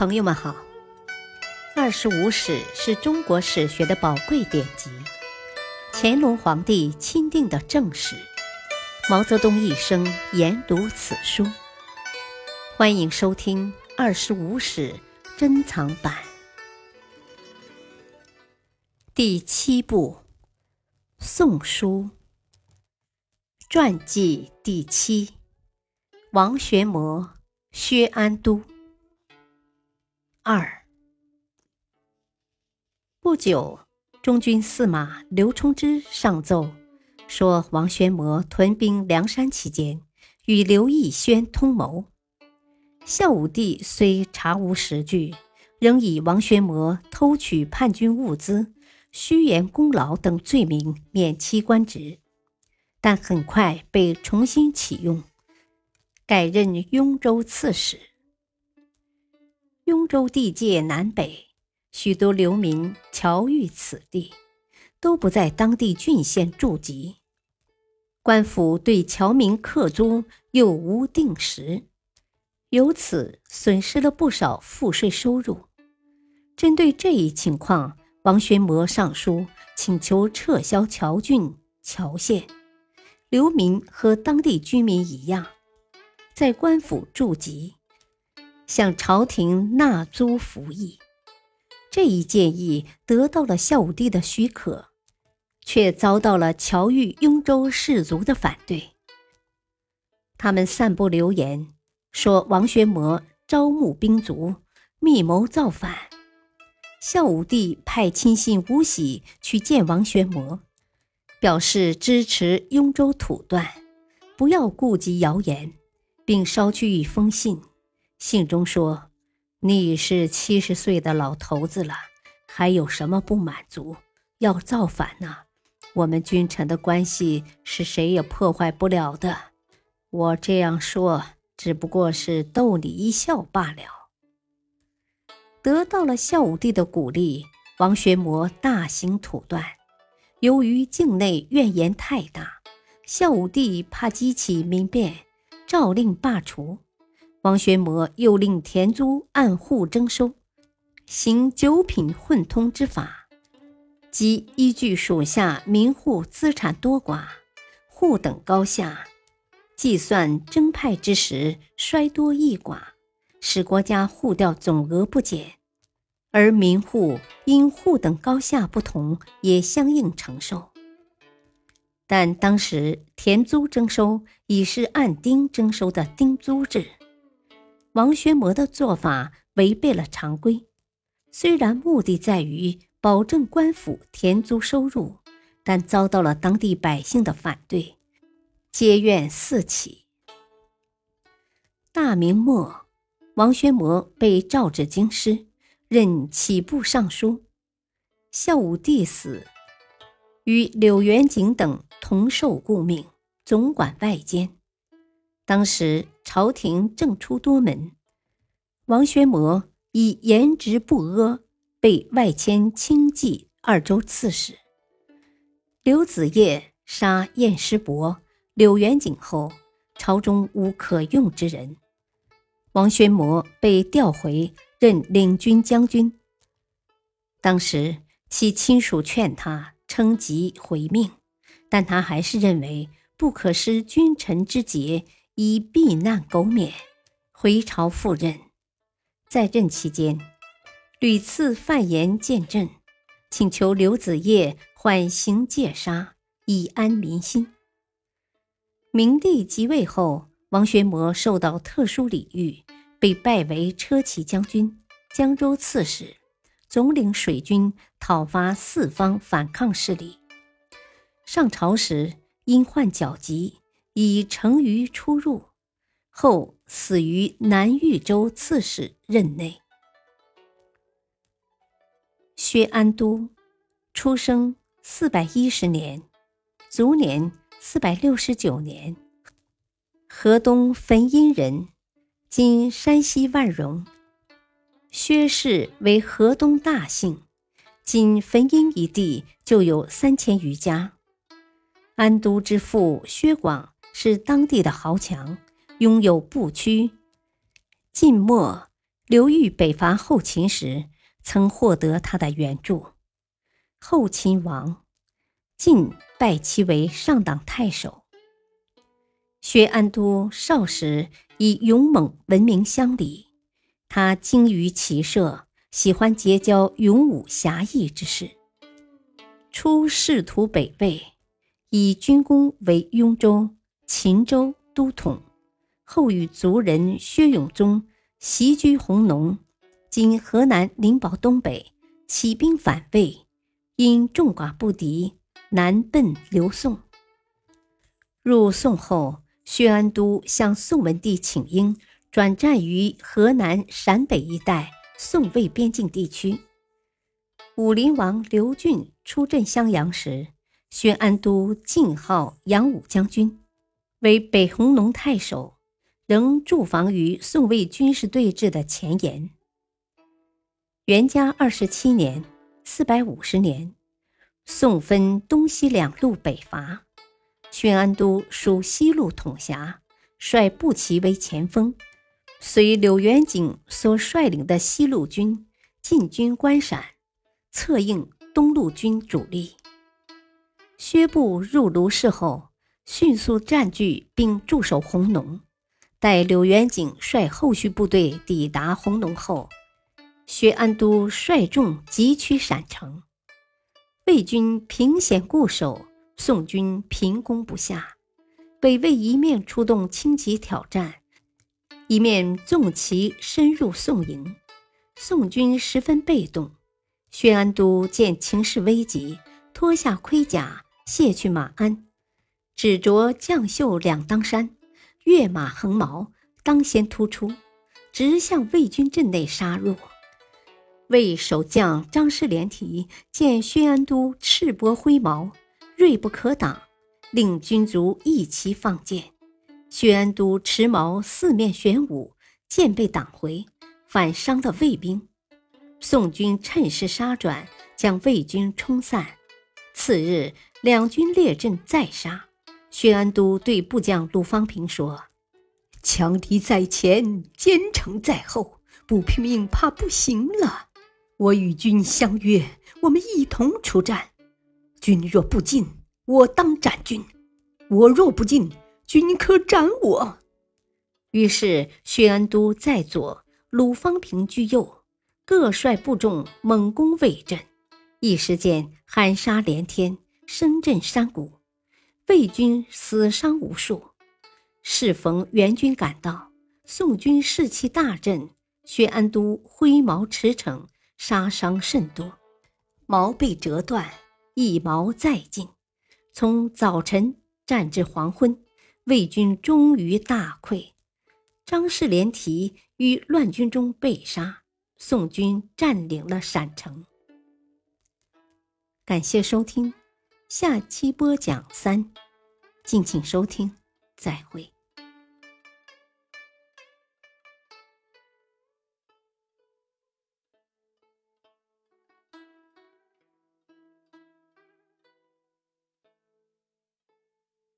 朋友们好，《二十五史》是中国史学的宝贵典籍，乾隆皇帝钦定的正史，毛泽东一生研读此书。欢迎收听《二十五史》珍藏版第七部《宋书》传记第七：王玄谟、薛安都。二不久，中军司马刘冲之上奏说，王玄谟屯兵梁山期间，与刘义宣通谋。孝武帝虽查无实据，仍以王玄谟偷取叛军物资、虚言功劳等罪名免其官职，但很快被重新启用，改任雍州刺史。雍州地界南北，许多流民侨寓此地，都不在当地郡县驻籍。官府对侨民课租又无定时，由此损失了不少赋税收入。针对这一情况，王玄谟上书请求撤销侨郡、侨县，流民和当地居民一样，在官府驻籍。向朝廷纳租服役，这一建议得到了孝武帝的许可，却遭到了侨寓雍州士族的反对。他们散布流言，说王玄谟招募兵卒，密谋造反。孝武帝派亲信吴喜去见王玄谟，表示支持雍州土断，不要顾及谣言，并捎去一封信。信中说：“你已是七十岁的老头子了，还有什么不满足？要造反呢？我们君臣的关系是谁也破坏不了的。我这样说，只不过是逗你一笑罢了。”得到了孝武帝的鼓励，王玄谟大兴土断。由于境内怨言太大，孝武帝怕激起民变，诏令罢除。王玄谟又令田租按户征收，行九品混通之法，即依据属下民户资产多寡、户等高下，计算征派之时衰多益寡，使国家户调总额不减，而民户因户等高下不同，也相应承受。但当时田租征收已是按丁征收的丁租制。王宣谟的做法违背了常规，虽然目的在于保证官府田租收入，但遭到了当地百姓的反对，皆怨四起。大明末，王宣谟被召至京师，任起部尚书。孝武帝死，与柳元景等同受顾命，总管外监。当时朝廷正出多门，王玄谟以颜值不阿，被外迁清冀二州刺史。刘子业杀晏师伯、柳元景后，朝中无可用之人，王玄谟被调回任领军将军。当时其亲属劝他称疾回命，但他还是认为不可失君臣之节。以避难苟免，回朝赴任。在任期间，屡次犯言见朕，请求刘子业缓刑戒杀，以安民心。明帝即位后，王玄谟受到特殊礼遇，被拜为车骑将军、江州刺史，总领水军讨伐四方反抗势力。上朝时因患脚疾。以成于出入，后死于南豫州刺史任内。薛安都，出生四百一十年，卒年四百六十九年，河东汾阴人，今山西万荣。薛氏为河东大姓，仅汾阴一地就有三千余家。安都之父薛广。是当地的豪强，拥有步曲。晋末，刘裕北伐后秦时，曾获得他的援助。后秦亡，晋拜其为上党太守。薛安都少时以勇猛闻名乡里，他精于骑射，喜欢结交勇武侠义之士。初仕途北魏，以军功为雍州、秦州都统，后与族人薛永宗袭居弘农（今河南灵宝东北），起兵反魏，因众寡不敌，南奔刘宋。入宋后，薛安都向宋文帝请缨，转战于河南陕北一带宋魏边境地区。武林王刘俊出镇襄阳时，薛安都进号扬武将军，为北弘农太守。仍驻防于宋魏军事对峙的前沿。元嘉二十七年（四百五十年），宋分东西两路北伐，宣安都属西路统辖，率步骑为前锋，随柳元景所率领的西路军进军关陕，策应东路军主力。薛部入卢氏后，迅速占据并驻守弘农。待柳元景率后续部队抵达弘农后，薛安都率众急趋陕城，魏军凭险固守，宋军凭攻不下。北魏一面出动轻骑挑战，一面纵骑深入宋营，宋军十分被动。薛安都见情势危急，脱下盔甲，卸去马鞍，只着将袖两当衫。跃马横矛，当先突出，直向魏军阵内杀入。魏守将张师连提见薛安都赤膊挥矛，锐不可挡，令军卒一齐放箭。薛安都持矛四面玄武，箭被挡回，反伤了魏兵。宋军趁势杀转，将魏军冲散。次日，两军列阵再杀。薛安都对部将鲁方平说：“强敌在前，坚城在后，不拼命怕不行了。我与君相约，我们一同出战。君若不进，我当斩君；我若不进，君可斩我。”于是，薛安都在左，鲁方平居右，各率部众猛攻魏阵，一时间喊杀连天，声震山谷。魏军死伤无数，适逢援军赶到，宋军士气大振。薛安都挥矛驰骋，杀伤甚多，矛被折断，一矛再进。从早晨战至黄昏，魏军终于大溃。张士连提于乱军中被杀，宋军占领了陕城。感谢收听。下期播讲三，敬请收听，再会。